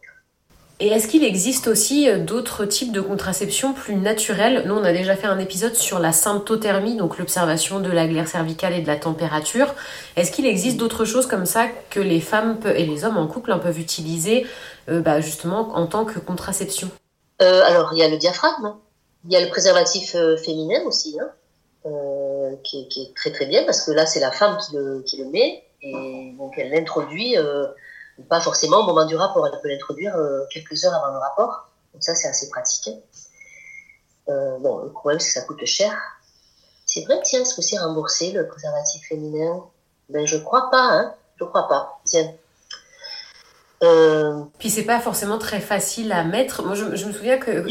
Et est-ce qu'il existe aussi euh, d'autres types de contraception plus naturelles Nous, on a déjà fait un épisode sur la symptothermie, donc l'observation de la glaire cervicale et de la température. Est-ce qu'il existe d'autres choses comme ça que les femmes et les hommes en couple peuvent utiliser bah, justement en tant que contraception?
Alors, il y a le diaphragme. Il y a le préservatif euh, féminin aussi, hein, euh, qui, est très très bien parce que là c'est la femme qui le, qui le met et donc elle l'introduit euh, pas forcément au moment du rapport, elle peut l'introduire quelques heures avant le rapport, donc ça c'est assez pratique. bon, le problème c'est que ça coûte cher. C'est vrai, tiens, est-ce que c'est remboursé le préservatif féminin? Ben je crois pas, hein, je crois pas. Tiens,
euh... Puis c'est pas forcément très facile à mettre. Moi, je, me souviens que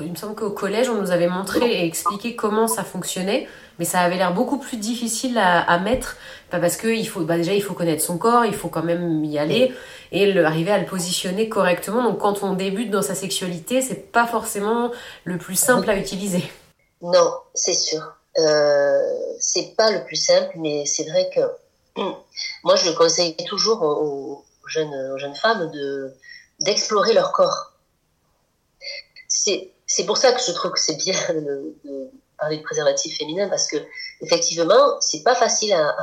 il me semble qu'au collège, on nous avait montré et expliqué comment ça fonctionnait, mais ça avait l'air beaucoup plus difficile à, mettre, parce que il faut, bah déjà, il faut connaître son corps, il faut quand même y aller et le, arriver à le positionner correctement. Donc, quand on débute dans sa sexualité, c'est pas forcément le plus simple à utiliser.
Non, c'est sûr. Euh, c'est pas le plus simple, mais c'est vrai que [clears throat] moi, je le conseille toujours aux aux jeunes, femmes de, d'explorer leur corps. C'est, pour ça que je trouve que c'est bien de, parler de préservatif féminin parce que effectivement, c'est pas facile à,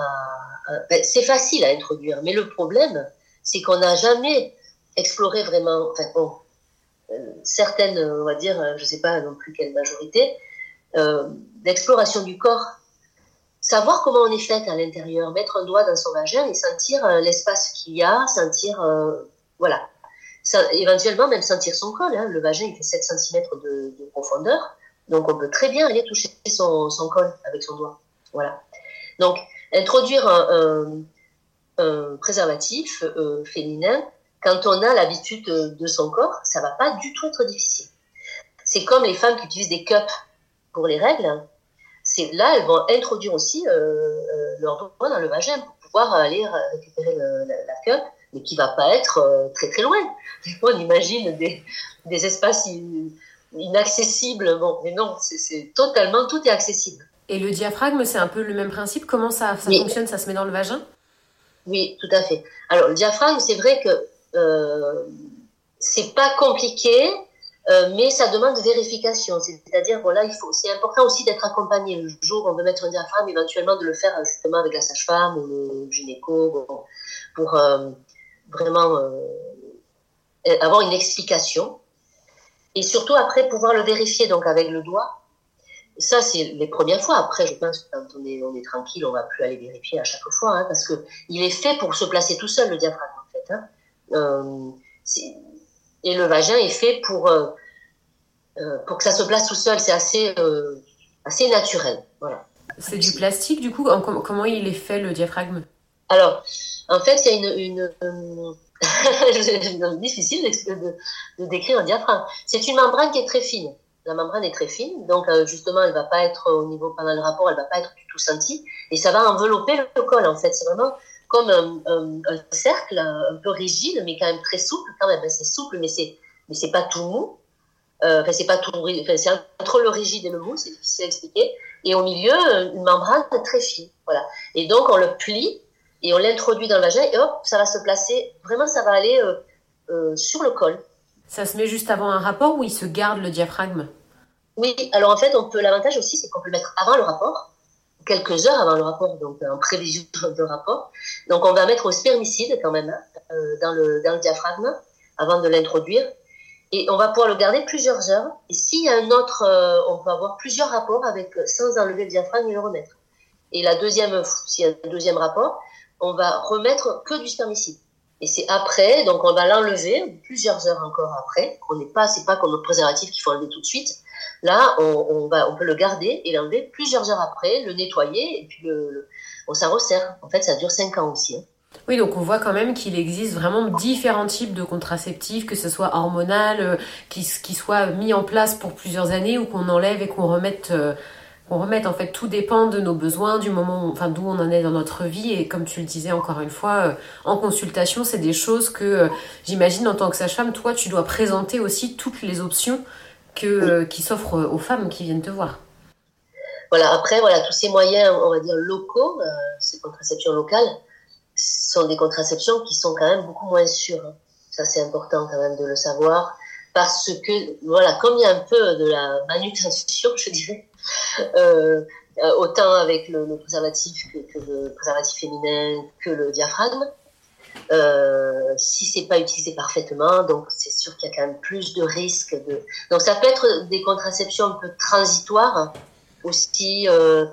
ben, c'est facile à introduire, mais le problème, c'est qu'on n'a jamais exploré vraiment, enfin euh, certaines, on va dire, je sais pas non plus quelle majorité, euh, d'exploration du corps savoir comment on est faite à l'intérieur, mettre un doigt dans son vagin et sentir euh, l'espace qu'il y a, sentir, euh, voilà, éventuellement même sentir son col. Hein. Le vagin, il fait 7 cm de, profondeur, donc on peut très bien aller toucher son, col avec son doigt. Voilà. Donc, introduire un, préservatif euh, féminin, quand on a l'habitude de, son corps, ça va pas du tout être difficile. C'est comme les femmes qui utilisent des cups pour les règles c'est là elles vont introduire aussi euh, euh, leur doigt dans le vagin pour pouvoir aller récupérer la, cup mais qui va pas être très très loin. [laughs] On imagine des, des espaces inaccessibles. Bon, mais non, c'est totalement, tout est accessible.
Et le diaphragme, c'est un peu le même principe. Comment ça, ça fonctionne? Ça se met dans le vagin?
Oui, tout à fait. Alors, le diaphragme, c'est vrai que euh, c'est pas compliqué, euh, mais ça demande vérification. C'est-à-dire, voilà, c'est important aussi d'être accompagné le jour où on veut mettre un diaphragme, éventuellement de le faire justement avec la sage-femme ou le gynéco, pour euh, vraiment euh, avoir une explication. Et surtout après pouvoir le vérifier donc avec le doigt ça, c'est les premières fois. Après, je pense que quand on est, tranquille, on va plus aller vérifier à chaque fois, hein, parce que il est fait pour se placer tout seul, le diaphragme, en fait. Hein. Euh, et le vagin est fait pour, euh, euh, pour que ça se place tout seul. C'est assez, euh, assez naturel. Voilà.
C'est du plastique, du coup? Comment il est fait, le diaphragme?
Alors, en fait, il y a une... une [laughs] difficile de, de décrire un diaphragme. C'est une membrane qui est très fine la membrane est très fine, donc euh, justement, elle va pas être au niveau pendant le rapport, elle va pas être du tout sentie, et ça va envelopper le col. En fait, c'est vraiment comme un, cercle un peu rigide, mais quand même très souple. Quand même, c'est souple, mais c'est mais c'est pas tout mou. Euh, enfin, c'est pas tout, enfin, c'est entre le rigide et le mou, c'est difficile à expliquer. Et au milieu, une membrane très fine, voilà. Et donc, on le plie et on l'introduit dans le vagin, et hop, ça va se placer. Vraiment, ça va aller euh, euh sur le col.
Ça se met juste avant un rapport ou il se garde le diaphragme?
Oui, alors en fait, on peut l'avantage aussi, c'est qu'on peut le mettre avant le rapport, quelques heures avant le rapport, donc en prévision [laughs] de rapport. Donc on va mettre au spermicide quand même hein, euh, dans, le, dans le diaphragme avant de l'introduire. Et on va pouvoir le garder plusieurs heures. Et s'il y a un autre, euh, on peut avoir plusieurs rapports avec sans enlever le diaphragme et le remettre. Et la deuxième, s'il y a un deuxième rapport, on va remettre que du spermicide. Et c'est après, donc on va l'enlever plusieurs heures encore après. On n'est pas, c'est pas comme le préservatif qu'il faut enlever tout de suite. Là, on, va, on peut le garder et l'enlever plusieurs heures après, le nettoyer et puis le, on s'en resserre. En fait, ça dure cinq ans aussi. Hein.
Oui, donc on voit quand même qu'il existe vraiment différents types de contraceptifs, que ce soit hormonal, euh, qui, qui soient mis en place pour plusieurs années ou qu'on enlève et qu'on remette euh, on remette. En fait, tout dépend de nos besoins, du moment, enfin, d'où on en est dans notre vie. Et comme tu le disais encore une fois, euh, en consultation, c'est des choses que euh, j'imagine en tant que sage-femme, toi, tu dois présenter aussi toutes les options que, euh, qui s'offrent aux femmes qui viennent te voir.
Voilà. Après, voilà, tous ces moyens, on va dire locaux, ces contraceptions locales, sont des contraceptions qui sont quand même beaucoup moins sûres. Hein. Ça, c'est important quand même de le savoir parce que voilà, comme il y a un peu de la manutention, [laughs] je dirais, euh, autant avec le, préservatif que, le préservatif féminin que le diaphragme. Euh, si c'est pas utilisé parfaitement, donc c'est sûr qu'il y a quand même plus de risques de. Donc ça peut être des contraceptions un peu transitoires aussi. Euh,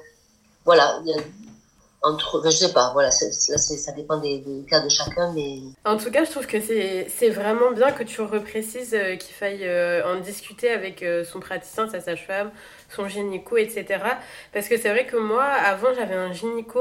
voilà, entre, je sais pas, voilà, ça dépend des, cas de chacun, mais...
En tout cas, je trouve que c'est vraiment bien que tu reprécises euh, qu'il faille euh, en discuter avec euh, son praticien, sa sage-femme, son gynéco, etc. Parce que c'est vrai que moi, avant, j'avais un gynéco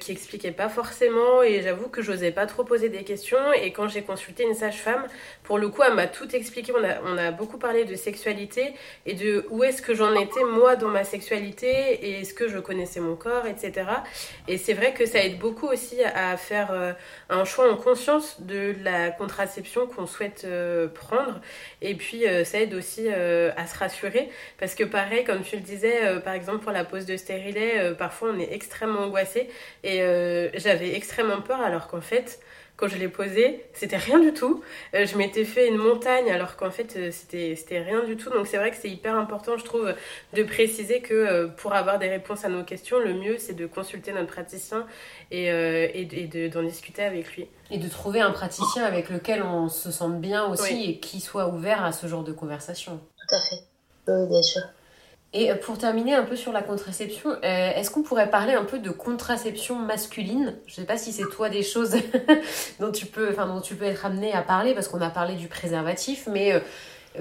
qui expliquait pas forcément et j'avoue que j'osais pas trop poser des questions. Et quand j'ai consulté une sage-femme, pour le coup, elle m'a tout expliqué. On a beaucoup parlé de sexualité et de où est-ce que j'en étais moi dans ma sexualité et est-ce que je connaissais mon corps, etc. Et c'est vrai que ça aide beaucoup aussi à faire euh, un choix en conscience de la contraception qu'on souhaite euh, prendre. Et puis ça aide aussi à se rassurer parce que pareil, comme tu le disais, par exemple pour la pose de stérilet, parfois on est extrêmement angoissé et euh, j'avais extrêmement peur alors qu'en fait, quand je l'ai posé, c'était rien du tout. Euh, je m'étais fait une montagne alors qu'en fait, euh, c'était, c'était rien du tout. Donc c'est vrai que c'est hyper important, je trouve, de préciser que pour avoir des réponses à nos questions, le mieux, c'est de consulter notre praticien et, et, d'en discuter avec lui.
Et de trouver un praticien avec lequel on se sente bien aussi et qui soit ouvert à ce genre de conversation.
Tout à fait. Oui, bien sûr.
Et euh, pour terminer un peu sur la contraception, euh, est-ce qu'on pourrait parler un peu de contraception masculine? Je ne sais pas si c'est toi des choses [laughs] dont tu peux, dont tu peux être amené à parler parce qu'on a parlé du préservatif, mais euh,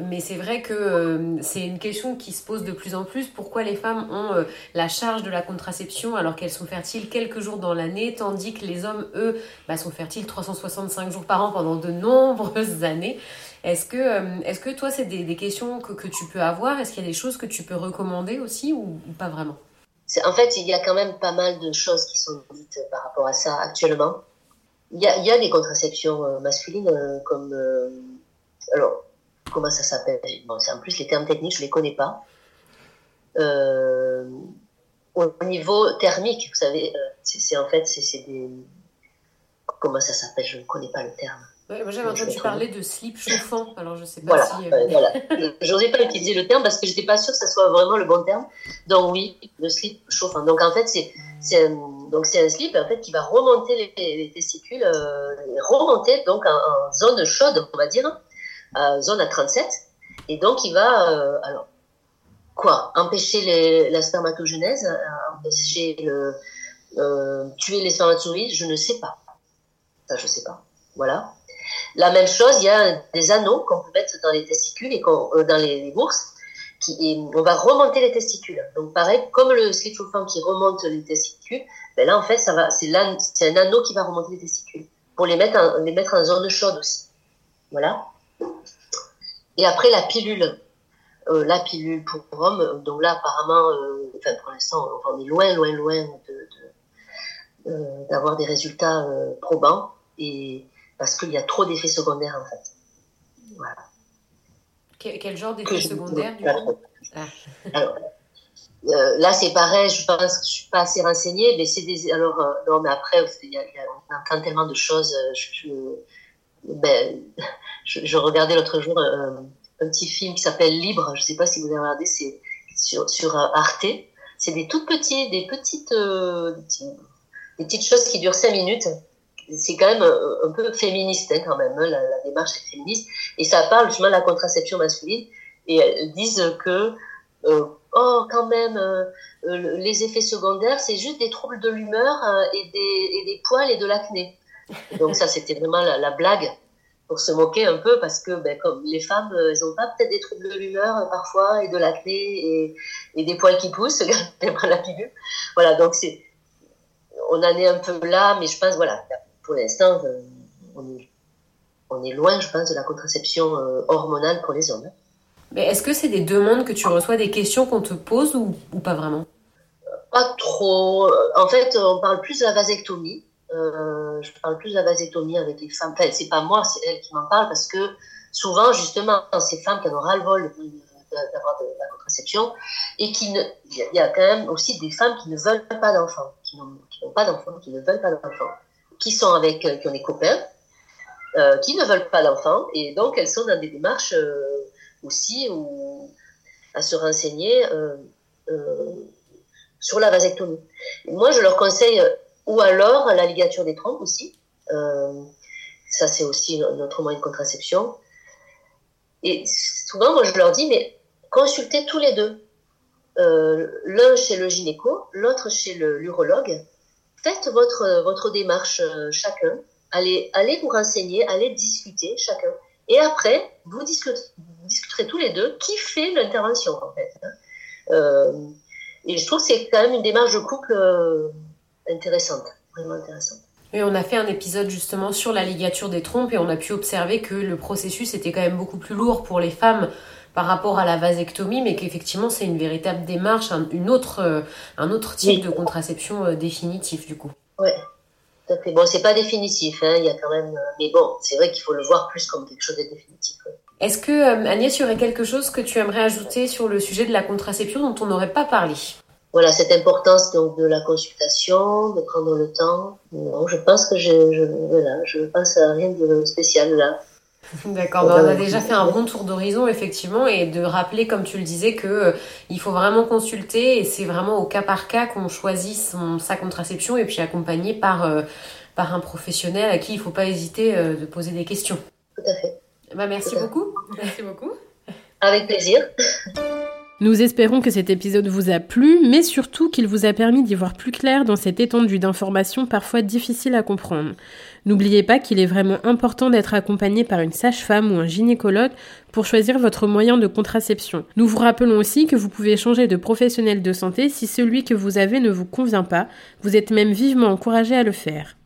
mais c'est vrai que c'est une question qui se pose de plus en plus. Pourquoi les femmes ont la charge de la contraception alors qu'elles sont fertiles quelques jours dans l'année, tandis que les hommes, eux, bah, sont fertiles 365 jours par an pendant de nombreuses années? Est-ce que, euh, est-ce que toi, c'est des, questions que, que, tu peux avoir? Est-ce qu'il y a des choses que tu peux recommander aussi ou, pas vraiment?
En fait, il y a quand même pas mal de choses qui sont dites par rapport à ça actuellement. il y a, y a, des contraceptions masculines comme alors comment ça s'appelle? Bon, en plus les termes techniques je les connais pas. Au niveau thermique vous savez c'est en fait c'est des comment ça s'appelle? Je ne connais pas le terme
moi j'avais entendu parler de slip chauffant, alors je sais pas si.
Euh... voilà. J'osais pas utiliser le terme parce que j'étais pas sûre que ça soit vraiment le bon terme. Donc oui, le slip chauffant. Donc en fait c'est un, donc c'est un slip en fait qui va remonter les, les testicules, euh, remonter donc en, zone chaude on va dire, euh, zone à 37, et donc il va euh, alors quoi? Empêcher les, la spermatogenèse, empêcher le euh, tuer les spermatozoïdes, je ne sais pas. Ça je sais pas. Voilà. La même chose, il y a des anneaux qu'on peut mettre dans les testicules et euh, dans les, bourses. On va remonter les testicules. Donc pareil, comme le slip qui remonte les testicules, ben là en fait ça va, c'est un anneau qui va remonter les testicules pour les mettre en, les mettre en zone chaude aussi. Voilà. Et après la pilule, euh, la pilule pour hommes, donc là apparemment, euh, enfin pour l'instant on est loin, loin, loin de, de d'avoir des résultats probants et parce qu'il y a trop d'effets secondaires en fait. Voilà.
Quel, genre d'effets secondaires du coup?
Ah. Alors, euh, là c'est pareil, je pense que je suis pas assez renseignée, mais c'est des alors euh, non mais après il y a, on entend tellement de choses. Euh, je, ben, [laughs] je, je regardais l'autre jour un, un, petit film qui s'appelle Libre. Je sais pas si vous avez regardé, c'est sur sur Arte. C'est des toutes petites, des petites, des petites choses qui durent cinq minutes c'est quand même euh, un, peu féministe hein, quand même, hein, la, démarche est féministe, et ça parle justement de la contraception masculine, et elles disent que, euh, oh quand même, euh, les effets secondaires, c'est juste des troubles de l'humeur et, des, et des poils et de l'acné. Donc ça, c'était vraiment la, la, blague pour se moquer un peu, parce que ben, comme les femmes, elles ont pas peut-être des troubles de l'humeur parfois, et de l'acné, et, et des poils qui poussent, [laughs] la pilule. Voilà, donc c'est on en est un peu là, mais je pense, voilà, pour l'instant, euh, on est, loin, je pense, de la contraception euh, hormonale pour les hommes.
Mais est-ce que c'est des demandes que tu reçois, des questions qu'on te pose ou, pas vraiment?
Pas trop. En fait, on parle plus de la vasectomie. Euh, je parle plus de la vasectomie avec les femmes. Enfin, c'est pas moi, c'est elles qui m'en parlent parce que souvent, justement, ces femmes qui en ont ras-le-bol d'avoir de, la contraception et qui ne, il y a quand même aussi des femmes qui ne veulent pas d'enfants, qui n'ont pas d'enfants, qui ne veulent pas d'enfants qui sont avec, euh, qui ont des copains, euh, qui ne veulent pas d'enfants, et donc elles sont dans des démarches euh, aussi à se renseigner sur la vasectomie. moi, je leur conseille, ou alors la ligature des trompes aussi. ça, c'est aussi notre moyen de contraception. Et souvent, moi, je leur dis, mais consultez tous les deux. L'un chez le gynéco, l'autre chez l'urologue faites votre, votre démarche euh, chacun, allez, allez vous renseigner, allez discuter chacun. Et après, vous, discuterez, tous les deux qui fait l'intervention, en fait. Hein. Euh, et je trouve que c'est quand même une démarche de couple euh, intéressante, vraiment intéressante.
Oui, on a fait un épisode justement sur la ligature des trompes et on a pu observer que le processus était quand même beaucoup plus lourd pour les femmes par rapport à la vasectomie, mais qu'effectivement c'est une véritable démarche, un, une autre, euh, un autre type de contraception euh, définitif du coup.
Ouais. Bon, c'est pas définitif, hein, il y a quand même. Euh, mais bon, c'est vrai qu'il faut le voir plus comme quelque chose de définitif.
Est-ce que, Agnès, il y aurait quelque chose que tu aimerais ajouter sur le sujet de la contraception dont on n'aurait pas parlé?
Voilà, cette importance donc, de la consultation, de prendre le temps. Non, je pense que je, je, voilà, je pense à rien de spécial là. [laughs]
D'accord, bah, on a déjà fait un bon tour d'horizon effectivement et de rappeler comme tu le disais que euh, il faut vraiment consulter et c'est vraiment au cas par cas qu'on choisit son, sa contraception et puis accompagné par, euh, par un professionnel à qui il ne faut pas hésiter euh, de poser des questions.
Tout à fait.
Bah, merci beaucoup. Merci beaucoup.
Avec plaisir.
Nous espérons que cet épisode vous a plu, mais surtout qu'il vous a permis d'y voir plus clair dans cette étendue d'informations parfois difficiles à comprendre. N'oubliez pas qu'il est vraiment important d'être accompagné par une sage-femme ou un gynécologue pour choisir votre moyen de contraception. Nous vous rappelons aussi que vous pouvez changer de professionnel de santé si celui que vous avez ne vous convient pas. Vous êtes même vivement encouragé à le faire.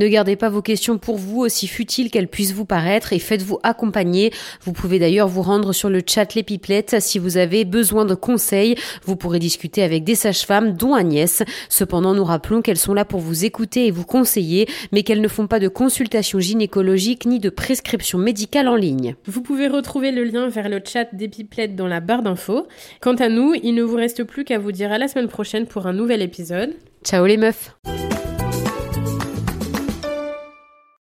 Ne gardez pas vos questions pour vous, aussi futiles qu'elles puissent vous paraître, et faites-vous accompagner. Vous pouvez d'ailleurs vous rendre sur le chat Les Pipelettes si vous avez besoin de conseils. Vous pourrez discuter avec des sages-femmes, dont Agnès. Cependant, nous rappelons qu'elles sont là pour vous écouter et vous conseiller, mais qu'elles ne font pas de consultation gynécologique ni de prescription médicale en ligne.
Vous pouvez retrouver le lien vers le chat des Pipelettes dans la barre d'infos. Quant à nous, il ne vous reste plus qu'à vous dire à la semaine prochaine pour un nouvel épisode.
Ciao les meufs